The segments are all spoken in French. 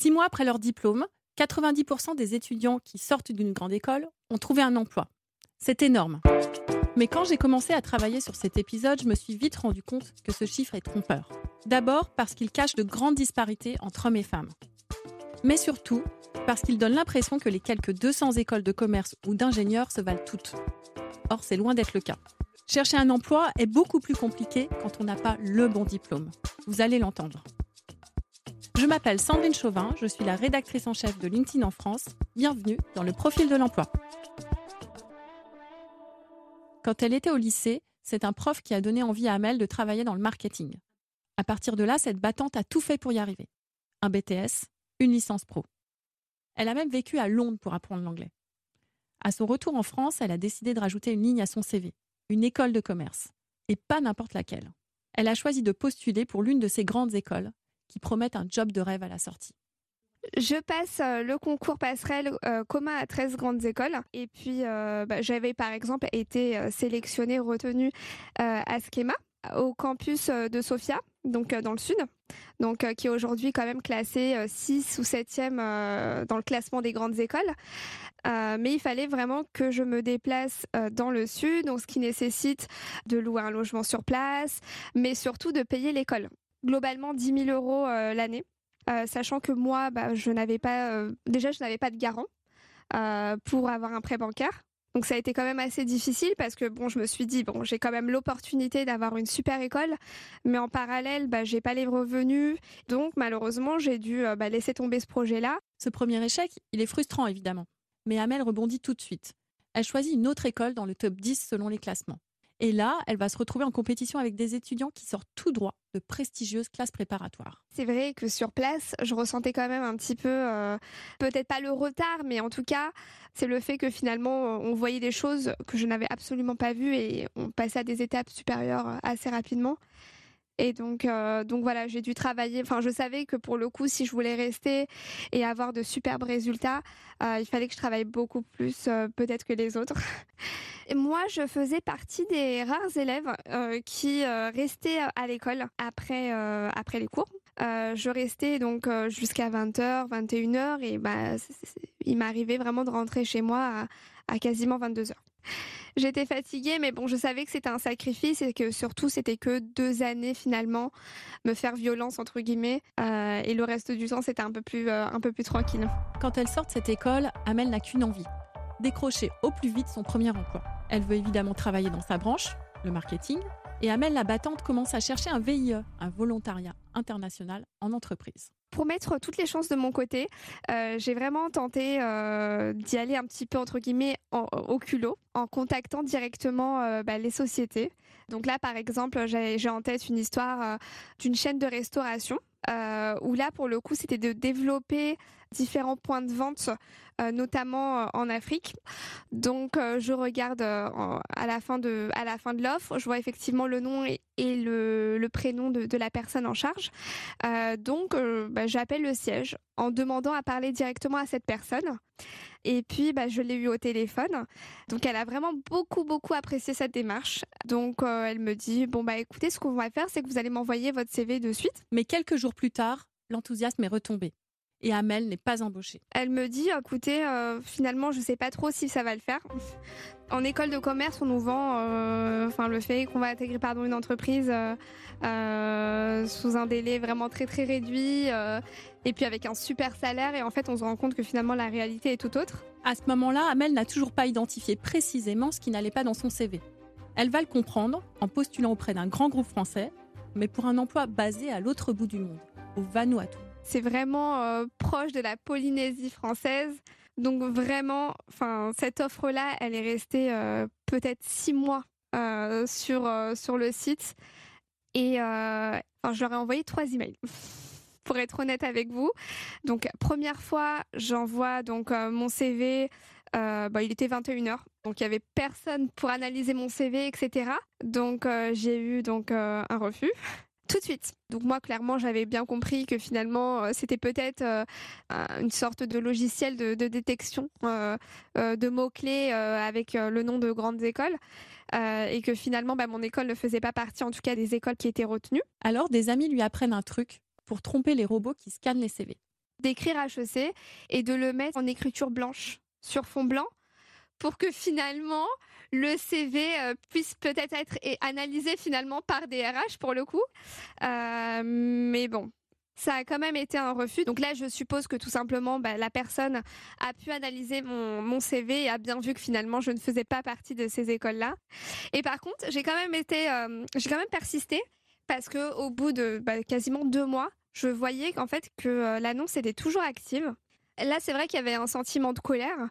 Six mois après leur diplôme, 90% des étudiants qui sortent d'une grande école ont trouvé un emploi. C'est énorme. Mais quand j'ai commencé à travailler sur cet épisode, je me suis vite rendu compte que ce chiffre est trompeur. D'abord parce qu'il cache de grandes disparités entre hommes et femmes. Mais surtout parce qu'il donne l'impression que les quelques 200 écoles de commerce ou d'ingénieurs se valent toutes. Or, c'est loin d'être le cas. Chercher un emploi est beaucoup plus compliqué quand on n'a pas le bon diplôme. Vous allez l'entendre. Je m'appelle Sandrine Chauvin, je suis la rédactrice en chef de LinkedIn en France. Bienvenue dans le profil de l'emploi. Quand elle était au lycée, c'est un prof qui a donné envie à Amel de travailler dans le marketing. À partir de là, cette battante a tout fait pour y arriver. Un BTS, une licence pro. Elle a même vécu à Londres pour apprendre l'anglais. À son retour en France, elle a décidé de rajouter une ligne à son CV, une école de commerce, et pas n'importe laquelle. Elle a choisi de postuler pour l'une de ces grandes écoles qui promettent un job de rêve à la sortie. Je passe euh, le concours passerelle euh, commun à 13 grandes écoles. Et puis, euh, bah, j'avais par exemple été sélectionnée, retenue à Schema, au campus de Sofia, donc dans le sud, donc qui est aujourd'hui quand même classé 6 ou 7e dans le classement des grandes écoles. mais il fallait vraiment que je me déplace dans le sud, donc ce qui nécessite de louer un logement sur place, mais surtout de payer l'école. Globalement 10 000 euros l'année. Euh, sachant que moi, bah, je n'avais pas, euh, déjà, je n'avais pas de garant euh, pour avoir un prêt bancaire. Donc ça a été quand même assez difficile parce que bon, je me suis dit bon, j'ai quand même l'opportunité d'avoir une super école, mais en parallèle, bah, j'ai pas les revenus, donc malheureusement, j'ai dû bah, laisser tomber ce projet-là. Ce premier échec, il est frustrant évidemment, mais Amel rebondit tout de suite. Elle choisit une autre école dans le top 10 selon les classements. Et là, elle va se retrouver en compétition avec des étudiants qui sortent tout droit de prestigieuses classes préparatoires. C'est vrai que sur place, je ressentais quand même un petit peu, euh, peut-être pas le retard, mais en tout cas, c'est le fait que finalement, on voyait des choses que je n'avais absolument pas vues et on passait à des étapes supérieures assez rapidement. Et donc, euh, donc voilà, j'ai dû travailler. Enfin, je savais que pour le coup, si je voulais rester et avoir de superbes résultats, euh, il fallait que je travaille beaucoup plus, peut-être que les autres. moi, je faisais partie des rares élèves euh, qui euh, restaient à l'école après, euh, après les cours. je restais donc jusqu'à 20h, 21h et bah, il m'arrivait vraiment de rentrer chez moi à, à quasiment 22h. J'étais fatiguée, mais bon, je savais que c'était un sacrifice et que surtout c'était que deux années finalement, me faire violence entre guillemets, et le reste du temps c'était un peu plus un peu plus tranquille. Quand elle sort de cette école, Amel n'a qu'une envie décrocher au plus vite son premier emploi. Elle veut évidemment travailler dans sa branche, le marketing, et Amel la battante commence à chercher un VIE, un volontariat international en entreprise. Pour mettre toutes les chances de mon côté, euh, j'ai vraiment tenté euh, d'y aller un petit peu entre guillemets au culot, en contactant directement euh, bah, les sociétés. Donc là, par exemple, j'ai en tête une histoire d'une chaîne de restauration où là, pour le coup, c'était de développer différents points de vente, euh, notamment euh, en Afrique. Donc, euh, je regarde à la fin de à la fin de l'offre, je vois effectivement le nom et, le, prénom de, la personne en charge. donc, bah, j'appelle le siège en demandant à parler directement à cette personne. Et puis, bah, je l'ai eu au téléphone. Donc, elle a vraiment beaucoup, beaucoup apprécié cette démarche. Donc, elle me dit, bon, bah, écoutez, ce qu'on va faire, c'est que vous allez m'envoyer votre CV de suite. Mais quelques jours plus tard, l'enthousiasme est retombé et Amel n'est pas embauchée. Elle me dit, écoutez, euh, finalement, je sais pas trop si ça va le faire. En école de commerce, on nous vend, euh, enfin, le fait qu'on va intégrer, pardon, une entreprise euh, sous un délai vraiment très très réduit, et puis avec un super salaire, et en fait, on se rend compte que finalement, la réalité est tout autre. À ce moment-là, Amel n'a toujours pas identifié précisément ce qui n'allait pas dans son CV. Elle va le comprendre en postulant auprès d'un grand groupe français, mais pour un emploi basé à l'autre bout du monde, au Vanuatu. C'est vraiment euh, proche de la Polynésie française. Donc vraiment, enfin cette offre-là, elle est restée euh, peut-être six mois euh, sur sur le site et je leur ai envoyé trois emails. pour être honnête avec vous. Donc première fois, j'envoie donc mon CV. Bah, il était 21h, donc il y avait personne pour analyser mon CV, etc. Donc j'ai eu donc un refus tout de suite. Donc moi, clairement, j'avais bien compris que finalement, euh, c'était peut-être euh, une sorte de logiciel de, détection euh, de mots-clés avec le nom de grandes écoles. et que finalement, bah, mon école ne faisait pas partie, en tout cas, des écoles qui étaient retenues. Alors, des amis lui apprennent un truc pour tromper les robots qui scannent les CV. d'écrire HEC et de le mettre en écriture blanche sur fond blanc pour que finalement le CV euh, puisse peut-être être analysé finalement par des pour le coup. Euh, mais bon, ça a quand même été un refus. Donc là, je suppose que tout simplement, bah, la personne a pu analyser mon, CV et a bien vu que finalement, je ne faisais pas partie de ces écoles-là. Et par contre, j'ai quand même été, euh, j'ai quand même persisté parce que au bout de bah, quasiment deux mois, je voyais qu'en fait que l'annonce était toujours active. Là, c'est vrai qu'il y avait un sentiment de colère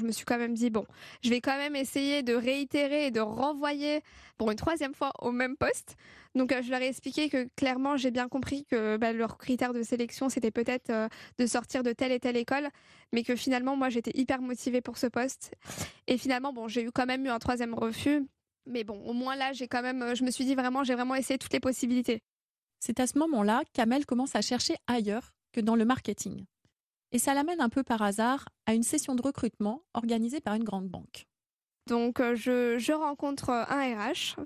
je me suis quand même dit, bon, je vais quand même essayer de réitérer et de renvoyer pour une troisième fois au même poste. Donc, euh, je leur ai expliqué que clairement, j'ai bien compris que bah, leur critère de sélection, c'était peut-être euh, de sortir de telle et telle école, mais que finalement, moi, j'étais hyper motivée pour ce poste. Et finalement, bon, j'ai eu quand même eu un troisième refus. Mais bon, au moins là, j'ai quand même, euh, je me suis dit vraiment, j'ai vraiment essayé toutes les possibilités. C'est à ce moment-là qu'Amel commence à chercher ailleurs que dans le marketing. Et ça l'amène un peu par hasard à une session de recrutement organisée par une grande banque. Donc euh, je, rencontre euh, un RH.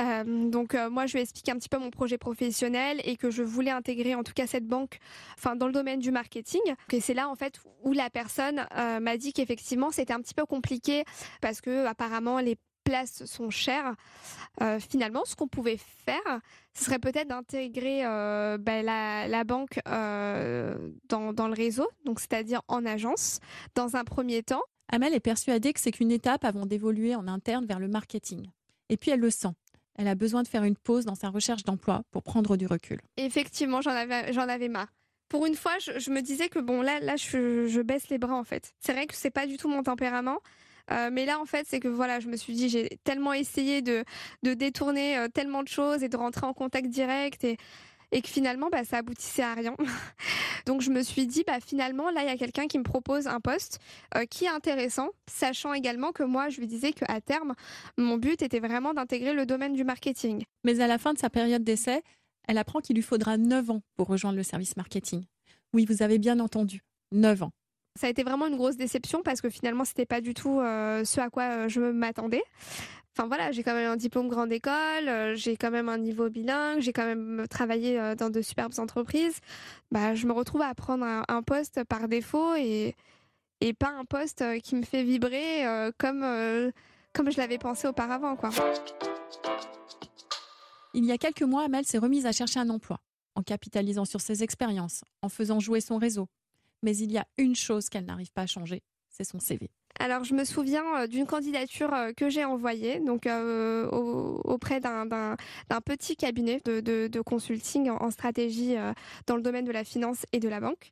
Euh, donc moi je lui explique un petit peu mon projet professionnel et que je voulais intégrer en tout cas cette banque, enfin dans le domaine du marketing. Et c'est là en fait où la personne m'a dit qu'effectivement c'était un petit peu compliqué parce que apparemment les places sont chères. Euh, finalement, ce qu'on pouvait faire, ce serait peut-être d'intégrer euh, bah, la, banque euh, dans, dans, le réseau, donc c'est-à-dire en agence, dans un premier temps. Amel est persuadée que c'est qu'une étape avant d'évoluer en interne vers le marketing. Et puis elle le sent. Elle a besoin de faire une pause dans sa recherche d'emploi pour prendre du recul. Effectivement, j'en avais, j'en avais marre pour une fois, je, me disais que bon, là, là, je, je baisse les bras en fait. C'est vrai que c'est pas du tout mon tempérament. Euh, mais là, en fait, c'est que voilà, je me suis dit, j'ai tellement essayé de, de détourner euh, tellement de choses et de rentrer en contact direct et, et que finalement, bah, ça aboutissait à rien. Donc, je me suis dit, bah, finalement, là, il y a quelqu'un qui me propose un poste euh, qui est intéressant, sachant également que moi, je lui disais qu'à terme, mon but était vraiment d'intégrer le domaine du marketing. Mais à la fin de sa période d'essai, elle apprend qu'il lui faudra 9 ans pour rejoindre le service marketing. Oui, vous avez bien entendu, 9 ans ça a été vraiment une grosse déception parce que finalement, c'était pas du tout euh, ce à quoi euh, je m'attendais. Enfin voilà, j'ai quand même un diplôme grande école, euh, j'ai quand même un niveau bilingue, j'ai quand même travaillé dans de superbes entreprises. Bah, je me retrouve à prendre un, poste par défaut et, pas un poste qui me fait vibrer comme, comme je l'avais pensé auparavant. Quoi. Il y a quelques mois, Amel s'est remise à chercher un emploi, en capitalisant sur ses expériences, en faisant jouer son réseau, mais il y a une chose qu'elle n'arrive pas à changer, c'est son CV. Alors, je me souviens euh, d'une candidature euh, que j'ai envoyée donc euh, auprès d'un petit cabinet de, consulting en, stratégie dans le domaine de la finance et de la banque.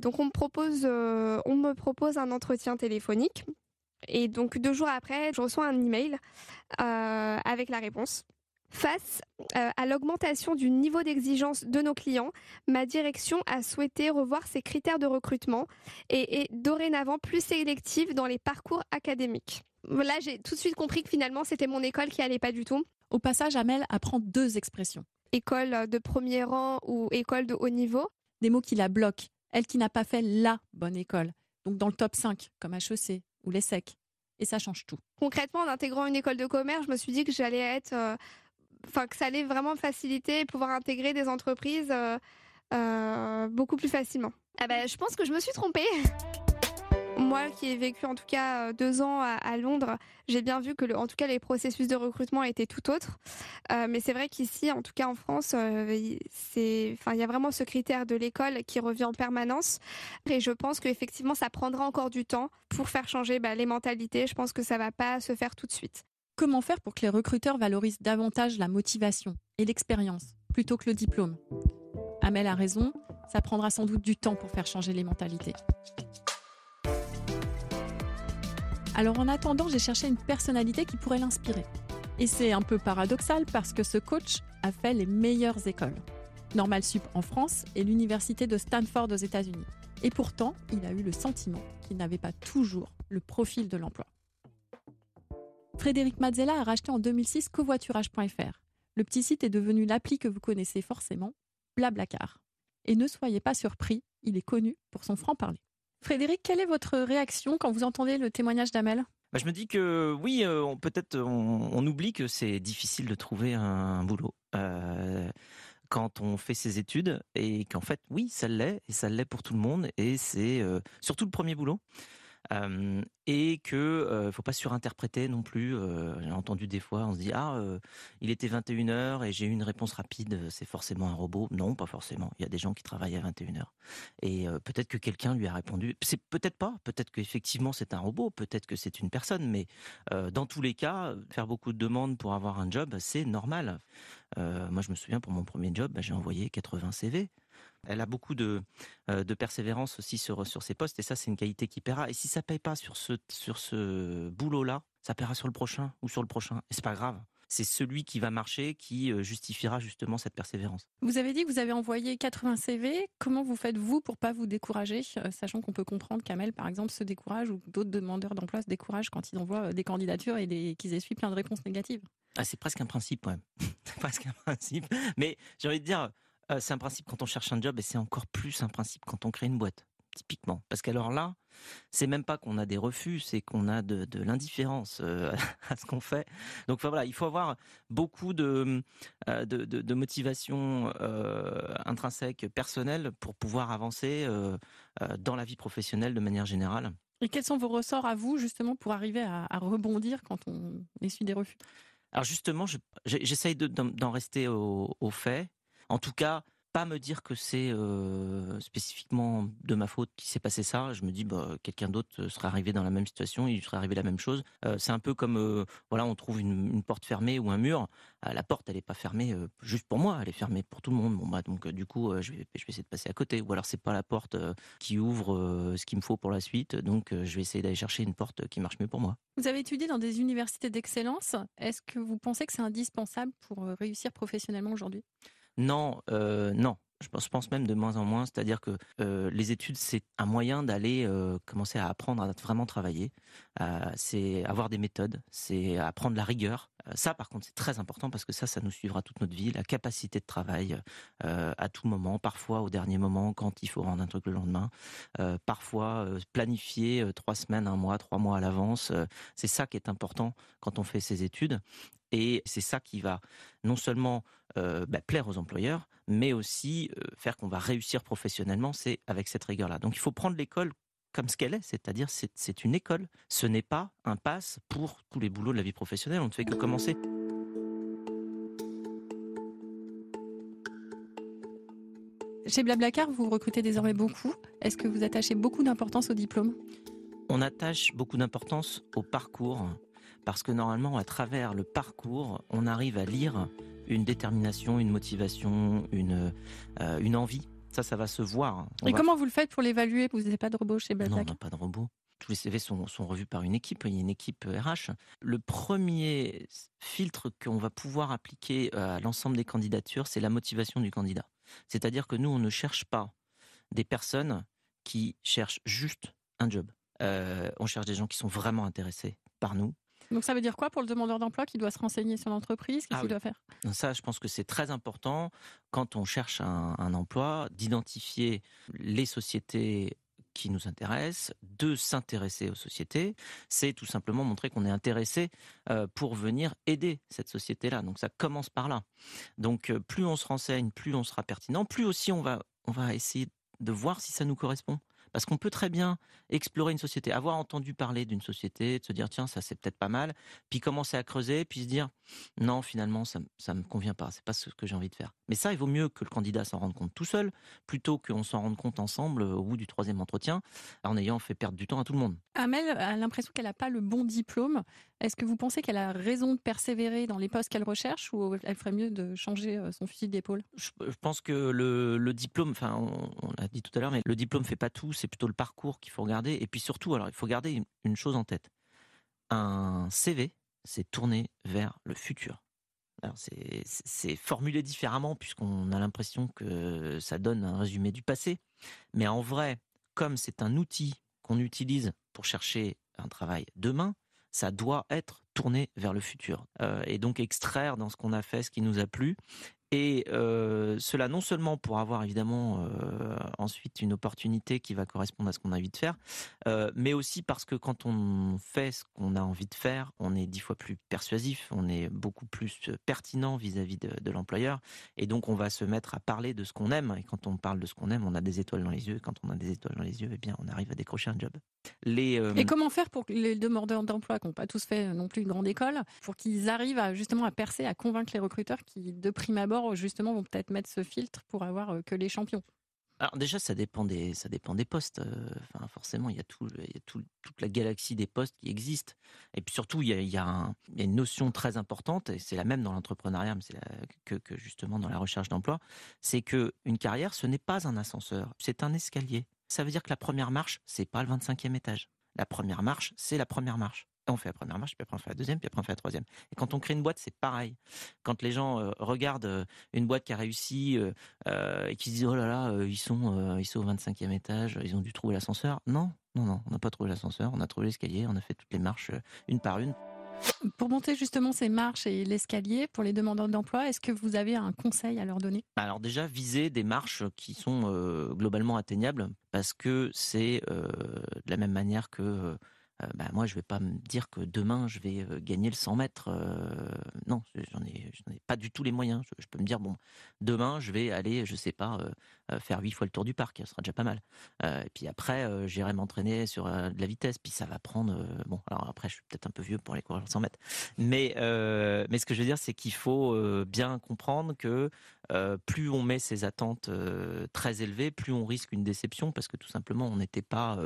donc, on me propose, on me propose un entretien téléphonique. Et donc, deux jours après, je reçois un email avec la réponse. Face euh, à l'augmentation du niveau d'exigence de nos clients, ma direction a souhaité revoir ses critères de recrutement et est dorénavant plus sélective dans les parcours académiques. Là, j'ai tout de suite compris que finalement, c'était mon école qui allait pas du tout. Au passage, Amel apprend deux expressions. École de premier rang ou école de haut niveau. Des mots qui la bloquent. Elle qui n'a pas fait la bonne école. Donc dans le top 5, comme HEC ou l'ESSEC. Et ça change tout. Concrètement, en intégrant une école de commerce, je me suis dit que j'allais être... Enfin que ça allait vraiment faciliter et pouvoir intégrer des entreprises euh, euh, beaucoup plus facilement. Ah ben, je pense que je me suis trompée. Moi qui ai vécu en tout cas euh, deux ans à, Londres, j'ai bien vu que le, en tout cas les processus de recrutement étaient tout autres. mais c'est vrai qu'ici, en tout cas en France, c'est, enfin il y a vraiment ce critère de l'école qui revient en permanence. Et je pense qu'effectivement ça prendra encore du temps pour faire changer bah, les mentalités. Je pense que ça va pas se faire tout de suite. Comment faire pour que les recruteurs valorisent davantage la motivation et l'expérience plutôt que le diplôme? Amel a raison, ça prendra sans doute du temps pour faire changer les mentalités. Alors en attendant, j'ai cherché une personnalité qui pourrait l'inspirer. Et c'est un peu paradoxal parce que ce coach a fait les meilleures écoles. Normal Sup en France et l'université de Stanford aux États-Unis. Et pourtant, il a eu le sentiment qu'il n'avait pas toujours le profil de l'emploi. Frédéric Mazzella a racheté en 2006 covoiturage.fr. Le petit site est devenu l'appli que vous connaissez forcément, Blablacar. Et ne soyez pas surpris, il est connu pour son franc-parler. Frédéric, quelle est votre réaction quand vous entendez le témoignage d'Amel? Bah, je me dis que oui, euh, peut-être on, oublie que c'est difficile de trouver un, boulot. Euh, quand on fait ses études et qu'en fait, oui, ça l'est et ça l'est pour tout le monde et c'est surtout le premier boulot. Et que euh, faut pas surinterpréter non plus. J'ai entendu des fois, on se dit ah il était 21h et j'ai eu une réponse rapide, c'est forcément un robot. Non, pas forcément. Il y a des gens qui travaillent à 21h et peut-être que quelqu'un lui a répondu. C'est peut-être pas. Peut-être qu'effectivement c'est un robot. Peut-être que c'est une personne. Mais dans tous les cas, faire beaucoup de demandes pour avoir un job, c'est normal. moi, je me souviens pour mon premier job, bah, j'ai envoyé 80 CV. Elle a beaucoup de, euh, de persévérance aussi sur, sur ses postes et ça, c'est une qualité qui paiera. Et si ça paye pas sur ce, sur ce boulot-là, ça paiera sur le prochain ou sur le prochain. Et c'est pas grave. C'est celui qui va marcher qui euh, justifiera justement cette persévérance. Vous avez dit que vous avez envoyé 80 CV. Comment vous faites-vous pour pas vous décourager, euh, sachant qu'on peut comprendre qu'Amel, par exemple, se décourage ou d'autres demandeurs d'emploi se découragent quand ils envoient des candidatures et qu'ils essuient plein de réponses négatives? Ah, C'est presque un principe, quand même. c'est presque un principe. Mais j'ai envie de dire, euh, c'est un principe quand on cherche un job et c'est encore plus un principe quand on crée une boîte, typiquement. Parce qu'alors là, c'est même pas qu'on a des refus, c'est qu'on a de, l'indifférence euh, à ce qu'on fait. Donc voilà, il faut avoir beaucoup de, euh, de, motivation intrinsèque, personnelle, pour pouvoir avancer dans la vie professionnelle de manière générale. Et quels sont vos ressorts à vous, justement, pour arriver à, rebondir quand on essuie des refus? Alors justement, j'essaye d'en rester au, au fait en tout cas, pas me dire que c'est euh, spécifiquement de ma faute qui s'est passé ça. Je me dis, bah, quelqu'un d'autre serait arrivé dans la même situation, il serait arrivé la même chose. Euh, c'est un peu comme, euh, voilà, on trouve une, porte fermée ou un mur. la porte, elle n'est pas fermée juste pour moi, elle est fermée pour tout le monde. Bon, bah, donc, du coup, je vais, je, vais, essayer de passer à côté. Ou alors, c'est pas la porte qui ouvre ce qu'il me faut pour la suite. Donc, je vais essayer d'aller chercher une porte qui marche mieux pour moi. Vous avez étudié dans des universités d'excellence. Est-ce que vous pensez que c'est indispensable pour réussir professionnellement aujourd'hui? Non, euh, non. Je pense, même de moins en moins, c'est-à-dire que euh, les études, c'est un moyen d'aller euh, commencer à apprendre à vraiment travailler. c'est avoir des méthodes, c'est apprendre la rigueur. ça, par contre, c'est très important parce que ça, ça nous suivra toute notre vie. La capacité de travail à tout moment, parfois au dernier moment, quand il faut rendre un truc le lendemain, parfois planifier trois semaines, un mois, trois mois à l'avance. c'est ça qui est important quand on fait ses études. Et c'est ça qui va non seulement euh, bah, plaire aux employeurs, mais aussi euh, faire qu'on va réussir professionnellement, c'est avec cette rigueur-là. Donc il faut prendre l'école comme ce qu'elle est, c'est-à-dire c'est une école. Ce n'est pas un passe pour tous les boulots de la vie professionnelle, on ne fait que commencer. Chez Blablacar, vous recrutez désormais beaucoup. Est-ce que vous attachez beaucoup d'importance au diplôme? On attache beaucoup d'importance au parcours parce que normalement, à travers le parcours, on arrive à lire une détermination, une motivation, une, euh, une envie. Ça, ça va se voir. Et comment vous le faites pour l'évaluer? Vous n'avez pas de robot chez Balzac? Non, non, pas de robot. Tous les CV sont, sont, revus par une équipe, il y a une équipe RH. Le premier filtre qu'on va pouvoir appliquer à l'ensemble des candidatures, c'est la motivation du candidat. C'est-à-dire que nous, on ne cherche pas des personnes qui cherchent juste un job. Euh, on cherche des gens qui sont vraiment intéressés par nous, donc ça veut dire quoi pour le demandeur d'emploi qui doit se renseigner sur l'entreprise? Qu'est-ce ah qu'il doit faire? Ça, je pense que c'est très important quand on cherche un, emploi d'identifier les sociétés qui nous intéressent, de s'intéresser aux sociétés, c'est tout simplement montrer qu'on est intéressé euh, pour venir aider cette société-là. Donc ça commence par là. Donc euh, plus on se renseigne, plus on sera pertinent, plus aussi on va on va essayer de voir si ça nous correspond. Parce qu'on peut très bien explorer une société, avoir entendu parler d'une société, de se dire tiens ça c'est peut-être pas mal, puis commencer à creuser, puis se dire non finalement ça ça me convient pas, c'est pas ce que j'ai envie de faire. Mais ça il vaut mieux que le candidat s'en rende compte tout seul plutôt qu'on s'en rende compte ensemble au bout du troisième entretien en ayant fait perdre du temps à tout le monde. Amel a l'impression qu'elle n'a pas le bon diplôme. Est-ce que vous pensez qu'elle a raison de persévérer dans les postes qu'elle recherche ou elle ferait mieux de changer euh, son fusil d'épaule? Je, pense que le, diplôme, enfin on, l'a dit tout à l'heure, mais le diplôme fait pas tout, c'est plutôt le parcours qu'il faut regarder. Et puis surtout, alors il faut garder une, chose en tête. Un CV, c'est tourné vers le futur. c'est formulé différemment puisqu'on a l'impression que ça donne un résumé du passé. Mais en vrai, comme c'est un outil qu'on utilise pour chercher un travail demain, ça doit être tourné vers le futur. Euh, et donc extraire dans ce qu'on a fait ce qui nous a plu Et euh, cela non seulement pour avoir évidemment euh, ensuite une opportunité qui va correspondre à ce qu'on a envie de faire, euh, mais aussi parce que quand on fait ce qu'on a envie de faire, on est dix fois plus persuasif, on est beaucoup plus pertinent vis-à-vis de, l'employeur, et donc on va se mettre à parler de ce qu'on aime. Et quand on parle de ce qu'on aime, on a des étoiles dans les yeux. Et quand on a des étoiles dans les yeux, eh bien on arrive à décrocher un job. Les, Et comment faire pour que les demandeurs d'emploi qui n'ont pas tous fait non plus une grande école, pour qu'ils arrivent justement à percer, à convaincre les recruteurs qui, de prime abord, justement, vont peut-être mettre ce filtre pour avoir euh, que les champions alors déjà, ça dépend des, ça dépend des postes. Euh, enfin, forcément, il y a, tout, il y a tout, toute la galaxie des postes qui existent. Et puis surtout, il y a, il y a, une notion très importante, et c'est la même dans l'entrepreneuriat, c'est que, que, justement dans la recherche d'emploi, c'est que une carrière, ce n'est pas un ascenseur, c'est un escalier. Ça veut dire que la première marche, c'est pas le 25e étage. La première marche, c'est la première marche on fait la première marche, puis après on fait la deuxième, puis après on fait la troisième. Et quand on crée une boîte, c'est pareil. Quand les gens euh, regardent euh, une boîte qui a réussi euh, et qui se disent oh là là, ils sont ils sont au 25e étage, ils ont dû trouver l'ascenseur. Non, non, non, on n'a pas trouvé l'ascenseur, on a trouvé l'escalier, on a fait toutes les marches une par une. Pour monter justement ces marches et l'escalier pour les demandeurs d'emploi, est-ce que vous avez un conseil à leur donner? Alors déjà, viser des marches qui sont globalement atteignables parce que c'est de la même manière que euh, bah, moi, je vais pas me dire que demain, je vais euh, gagner le 100 mètres. Euh, non, j'en ai, ai, pas du tout les moyens. Je, peux me dire, bon, demain, je vais aller, je sais pas, faire huit fois le tour du parc. Ce sera déjà pas mal. et puis après, j'irai m'entraîner sur de la vitesse. Puis ça va prendre, bon, alors après, je suis peut-être un peu vieux pour aller courir le 100 mètres. Mais, mais ce que je veux dire, c'est qu'il faut bien comprendre que plus on met ses attentes très élevées, plus on risque une déception parce que tout simplement, on n'était pas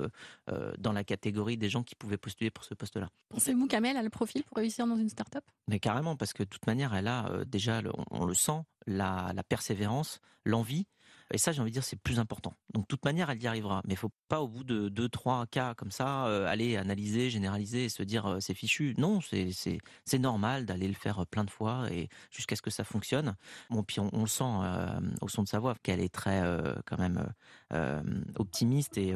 dans la catégorie des gens qui pouvaient postuler pour ce poste-là. Pensez-vous qu'Amel a le profil pour réussir dans une start-up? Mais carrément, parce que de toute manière, elle a euh, déjà, on, le sent, la persévérance, l'envie et ça, j'ai envie de dire, c'est plus important. Donc, de toute manière, elle y arrivera. Mais il faut pas, au bout de deux, trois cas comme ça, euh, aller analyser, généraliser et se dire euh, c'est fichu. Non, c'est normal d'aller le faire plein de fois et jusqu'à ce que ça fonctionne. Bon, puis on, le sent euh, au son de sa voix qu'elle est très quand même optimiste et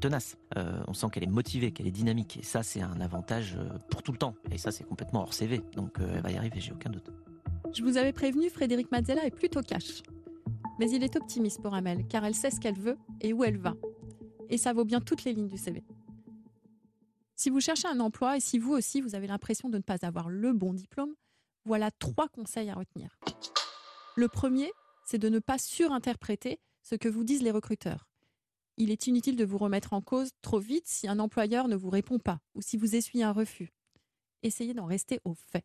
tenace. on sent qu'elle est motivée, qu'elle est dynamique. Et ça, c'est un avantage pour tout le temps. Et ça, c'est complètement hors CV. Donc, elle va y arriver, j'ai aucun doute. Je vous avais prévenu, Frédéric Mazzella est plutôt cash. Mais il est optimiste pour Amel, car elle sait ce qu'elle veut et où elle va. Et ça vaut bien toutes les lignes du CV. Si vous cherchez un emploi et si vous aussi vous avez l'impression de ne pas avoir le bon diplôme, voilà trois conseils à retenir. Le premier, c'est de ne pas surinterpréter ce que vous disent les recruteurs. Il est inutile de vous remettre en cause trop vite si un employeur ne vous répond pas ou si vous essuyez un refus. Essayez d'en rester au fait.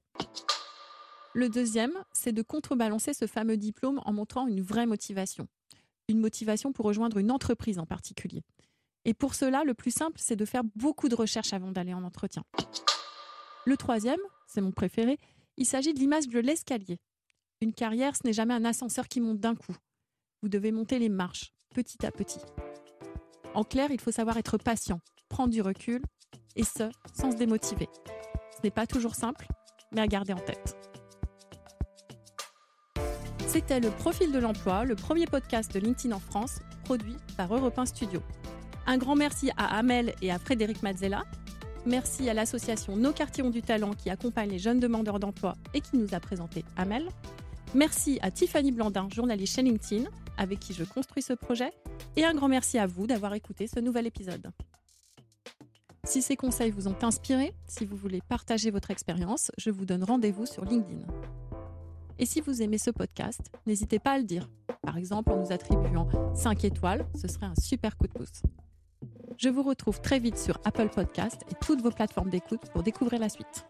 Le deuxième, c'est de contrebalancer ce fameux diplôme en montrant une vraie motivation. Une motivation pour rejoindre une entreprise en particulier. Et pour cela, le plus simple, c'est de faire beaucoup de recherches avant d'aller en entretien. Le troisième, c'est mon préféré, il s'agit de l'image de l'escalier. Une carrière, ce n'est jamais un ascenseur qui monte d'un coup. Vous devez monter les marches, petit à petit. En clair, il faut savoir être patient, prendre du recul, et ce, sans se démotiver. Ce n'est pas toujours simple, mais à garder en tête. C'était le Profil de l'emploi, le premier podcast de LinkedIn en France, produit par Europe 1 Studio. Un grand merci à Amel et à Frédéric Mazzella. Merci à l'association Nos quartiers ont du talent qui accompagne les jeunes demandeurs d'emploi et qui nous a présenté Amel. Merci à Tiffany Blandin, journaliste chez LinkedIn, avec qui je construis ce projet. Et un grand merci à vous d'avoir écouté ce nouvel épisode. Si ces conseils vous ont inspiré, si vous voulez partager votre expérience, je vous donne rendez-vous sur LinkedIn. Et si vous aimez ce podcast, n'hésitez pas à le dire. Par exemple, en nous attribuant 5 étoiles, ce serait un super coup de pouce. Je vous retrouve très vite sur Apple Podcast et toutes vos plateformes d'écoute pour découvrir la suite.